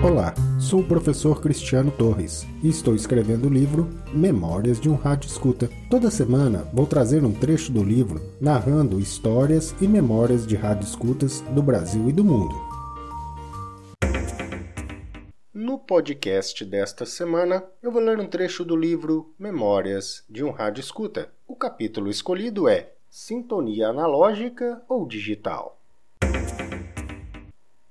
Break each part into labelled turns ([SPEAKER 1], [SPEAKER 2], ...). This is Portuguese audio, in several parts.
[SPEAKER 1] Olá, sou o professor Cristiano Torres e estou escrevendo o livro Memórias de um Rádio Escuta. Toda semana vou trazer um trecho do livro narrando histórias e memórias de rádio escutas do Brasil e do mundo. No podcast desta semana, eu vou ler um trecho do livro Memórias de um Rádio Escuta. O capítulo escolhido é Sintonia analógica ou digital?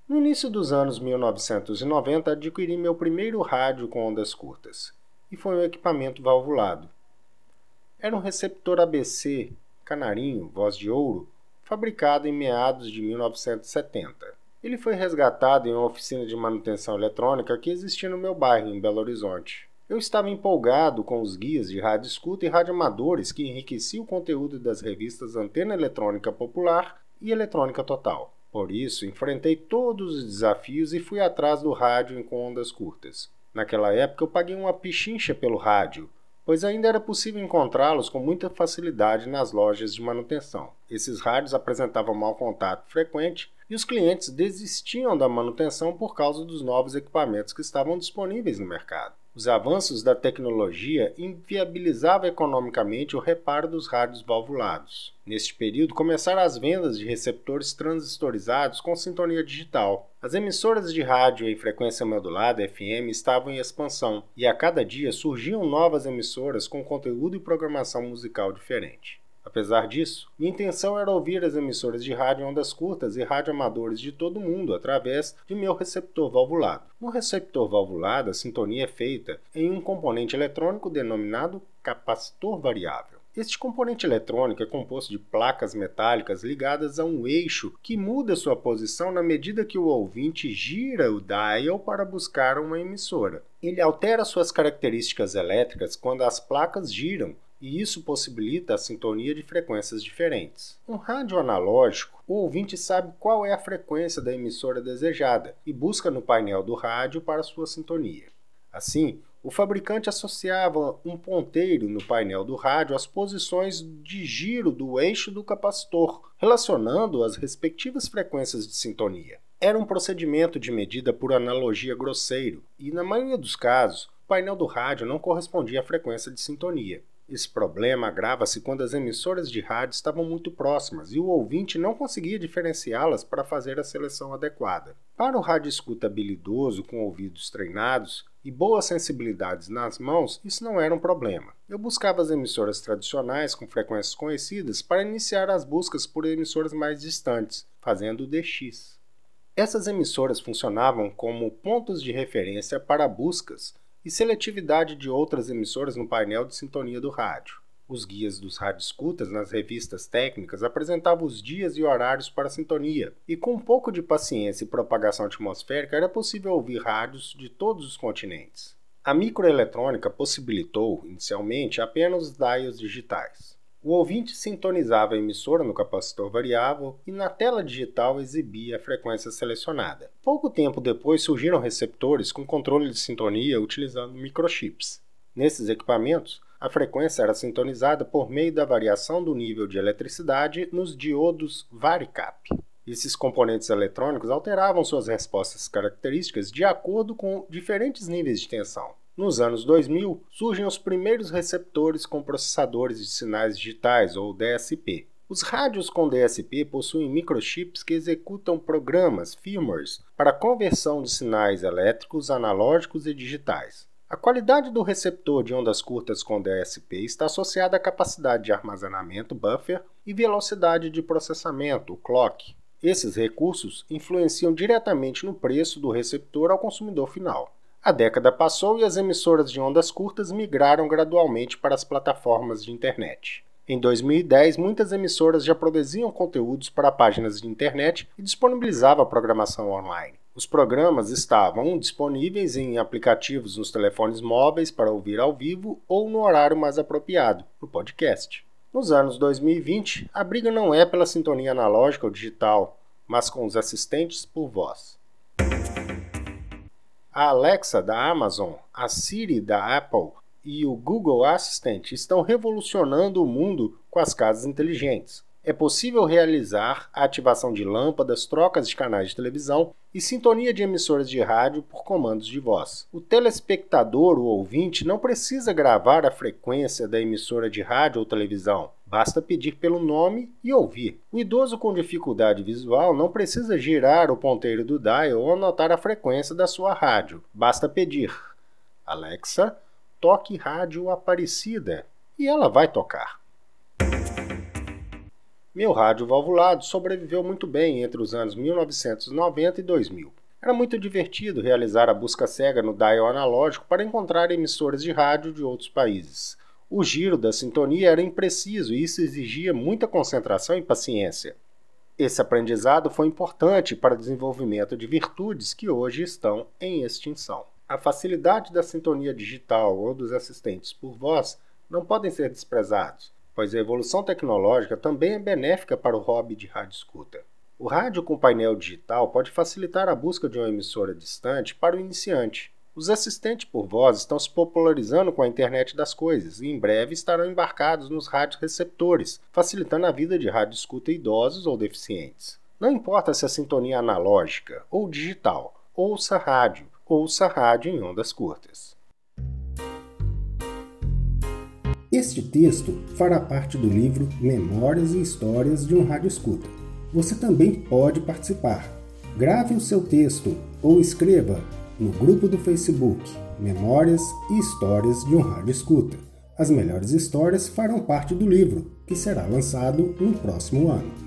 [SPEAKER 1] No início dos anos 1990, adquiri meu primeiro rádio com ondas curtas, e foi um equipamento valvulado. Era um receptor ABC, canarinho, voz de ouro, fabricado em meados de 1970. Ele foi resgatado em uma oficina de manutenção eletrônica que existia no meu bairro, em Belo Horizonte. Eu estava empolgado com os guias de rádio escuta e rádio amadores que enriqueciam o conteúdo das revistas Antena Eletrônica Popular e Eletrônica Total. Por isso, enfrentei todos os desafios e fui atrás do rádio em ondas curtas. Naquela época, eu paguei uma pichincha pelo rádio, pois ainda era possível encontrá-los com muita facilidade nas lojas de manutenção. Esses rádios apresentavam mau contato frequente e os clientes desistiam da manutenção por causa dos novos equipamentos que estavam disponíveis no mercado. Os avanços da tecnologia inviabilizavam economicamente o reparo dos rádios valvulados. Neste período, começaram as vendas de receptores transistorizados com sintonia digital. As emissoras de rádio em frequência modulada FM estavam em expansão, e a cada dia surgiam novas emissoras com conteúdo e programação musical diferente. Apesar disso, minha intenção era ouvir as emissoras de rádio ondas curtas e radioamadores de todo o mundo através de meu receptor valvulado. No receptor valvulado, a sintonia é feita em um componente eletrônico denominado capacitor variável. Este componente eletrônico é composto de placas metálicas ligadas a um eixo que muda sua posição na medida que o ouvinte gira o dial para buscar uma emissora. Ele altera suas características elétricas quando as placas giram, e isso possibilita a sintonia de frequências diferentes. Um rádio analógico, o ouvinte sabe qual é a frequência da emissora desejada e busca no painel do rádio para sua sintonia. Assim, o fabricante associava um ponteiro no painel do rádio às posições de giro do eixo do capacitor, relacionando as respectivas frequências de sintonia. Era um procedimento de medida por analogia grosseiro, e na maioria dos casos, o painel do rádio não correspondia à frequência de sintonia. Esse problema agrava-se quando as emissoras de rádio estavam muito próximas e o ouvinte não conseguia diferenciá-las para fazer a seleção adequada. Para o rádio escuta habilidoso, com ouvidos treinados e boas sensibilidades nas mãos, isso não era um problema. Eu buscava as emissoras tradicionais com frequências conhecidas para iniciar as buscas por emissoras mais distantes, fazendo o DX. Essas emissoras funcionavam como pontos de referência para buscas e seletividade de outras emissoras no painel de sintonia do rádio. Os guias dos radioescutas nas revistas técnicas apresentavam os dias e horários para sintonia, e com um pouco de paciência e propagação atmosférica era possível ouvir rádios de todos os continentes. A microeletrônica possibilitou, inicialmente, apenas os dials digitais. O ouvinte sintonizava a emissora no capacitor variável e na tela digital exibia a frequência selecionada. Pouco tempo depois surgiram receptores com controle de sintonia utilizando microchips. Nesses equipamentos, a frequência era sintonizada por meio da variação do nível de eletricidade nos diodos Varicap. Esses componentes eletrônicos alteravam suas respostas características de acordo com diferentes níveis de tensão. Nos anos 2000, surgem os primeiros receptores com processadores de sinais digitais, ou DSP. Os rádios com DSP possuem microchips que executam programas, firmwares, para conversão de sinais elétricos, analógicos e digitais. A qualidade do receptor de ondas curtas com DSP está associada à capacidade de armazenamento, buffer, e velocidade de processamento, clock. Esses recursos influenciam diretamente no preço do receptor ao consumidor final. A década passou e as emissoras de ondas curtas migraram gradualmente para as plataformas de internet. Em 2010, muitas emissoras já produziam conteúdos para páginas de internet e disponibilizavam a programação online. Os programas estavam disponíveis em aplicativos nos telefones móveis para ouvir ao vivo ou no horário mais apropriado, no podcast. Nos anos 2020, a briga não é pela sintonia analógica ou digital, mas com os assistentes por voz. A Alexa da Amazon, a Siri da Apple e o Google Assistant estão revolucionando o mundo com as casas inteligentes. É possível realizar a ativação de lâmpadas, trocas de canais de televisão e sintonia de emissoras de rádio por comandos de voz. O telespectador, o ouvinte, não precisa gravar a frequência da emissora de rádio ou televisão. Basta pedir pelo nome e ouvir. O idoso com dificuldade visual não precisa girar o ponteiro do dial ou anotar a frequência da sua rádio. Basta pedir: Alexa, toque rádio Aparecida. E ela vai tocar. Meu rádio valvulado sobreviveu muito bem entre os anos 1990 e 2000. Era muito divertido realizar a busca cega no dial analógico para encontrar emissoras de rádio de outros países. O giro da sintonia era impreciso e isso exigia muita concentração e paciência. Esse aprendizado foi importante para o desenvolvimento de virtudes que hoje estão em extinção. A facilidade da sintonia digital ou dos assistentes por voz não podem ser desprezados pois a evolução tecnológica também é benéfica para o hobby de rádio escuta. O rádio com painel digital pode facilitar a busca de uma emissora distante para o iniciante. Os assistentes por voz estão se popularizando com a internet das coisas e em breve estarão embarcados nos rádios receptores, facilitando a vida de rádio escuta idosos ou deficientes. Não importa se a sintonia é analógica ou digital, ouça rádio, ouça rádio em ondas curtas.
[SPEAKER 2] Este texto fará parte do livro Memórias e Histórias de um Rádio Escuta. Você também pode participar. Grave o seu texto ou escreva no grupo do Facebook Memórias e Histórias de um Rádio Escuta. As melhores histórias farão parte do livro, que será lançado no próximo ano.